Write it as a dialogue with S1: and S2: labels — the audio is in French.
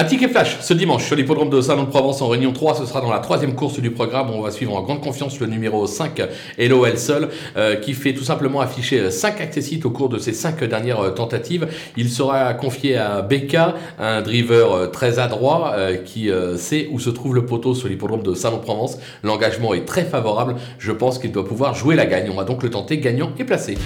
S1: Un ticket flash ce dimanche sur l'hippodrome de Salon de Provence en Réunion 3. Ce sera dans la troisième course du programme. On va suivre en grande confiance le numéro 5, LOL Seul, euh, qui fait tout simplement afficher euh, 5 accessites au cours de ses 5 dernières euh, tentatives. Il sera confié à Becca, un driver euh, très adroit qui sait où se trouve le poteau sur l'hippodrome de Salon de Provence. L'engagement est très favorable. Je pense qu'il doit pouvoir jouer la gagne. On va donc le tenter gagnant et placé.